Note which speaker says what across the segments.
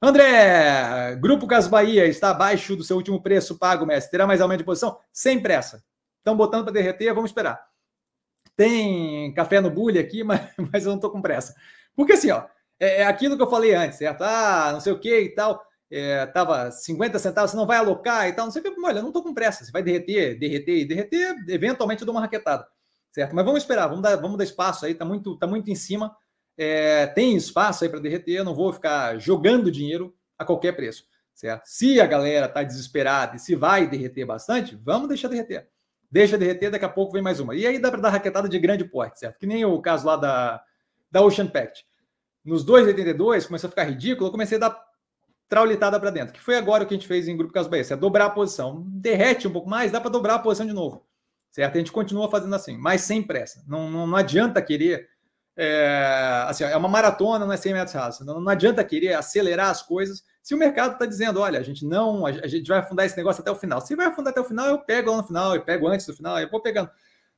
Speaker 1: André, Grupo Gas Bahia está abaixo do seu último preço pago, mestre. Terá mais aumento de posição? Sem pressa. Estão botando para derreter, vamos esperar. Tem café no bule aqui, mas, mas eu não estou com pressa. Porque assim, ó, é, é, aquilo que eu falei antes, certo? Ah, não sei o que e tal. É, tava 50 centavos, você não vai alocar e tal, não sei o que. Olha, não estou com pressa. Você vai derreter, derreter e derreter, eventualmente eu dou uma raquetada, certo? Mas vamos esperar, vamos dar, vamos dar espaço aí, tá muito, tá muito em cima. É, tem espaço aí para derreter, eu não vou ficar jogando dinheiro a qualquer preço, certo? Se a galera está desesperada e se vai derreter bastante, vamos deixar derreter. Deixa derreter, daqui a pouco vem mais uma. E aí dá para dar raquetada de grande porte, certo? Que nem o caso lá da, da Ocean Pact. Nos 2,82 começou a ficar ridículo, eu comecei a dar traulitada para dentro, que foi agora o que a gente fez em Grupo Caso Bahia, é dobrar a posição. Derrete um pouco mais, dá para dobrar a posição de novo, certo? A gente continua fazendo assim, mas sem pressa. Não, não, não adianta querer é, assim, é uma maratona, não é 100 metros rasos. Não, não adianta querer acelerar as coisas se o mercado está dizendo, olha, a gente não, a gente vai afundar esse negócio até o final. Se vai afundar até o final, eu pego lá no final, eu pego antes do final, eu vou pegando.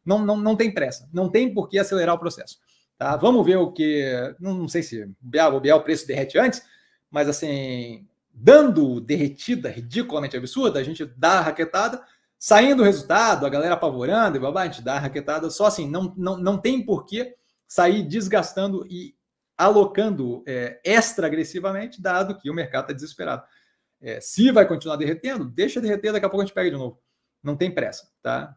Speaker 1: Não, não, não tem pressa, não tem por que acelerar o processo. Tá? Vamos ver o que. Não, não sei se bobear, o preço derrete antes, mas assim, dando derretida ridiculamente absurda, a gente dá a raquetada, saindo o resultado, a galera apavorando e babá, a gente dá a raquetada, só assim, não, não, não tem porquê sair desgastando e alocando é, extra agressivamente, dado que o mercado está desesperado. É, se vai continuar derretendo, deixa derreter, daqui a pouco a gente pega de novo. Não tem pressa, tá?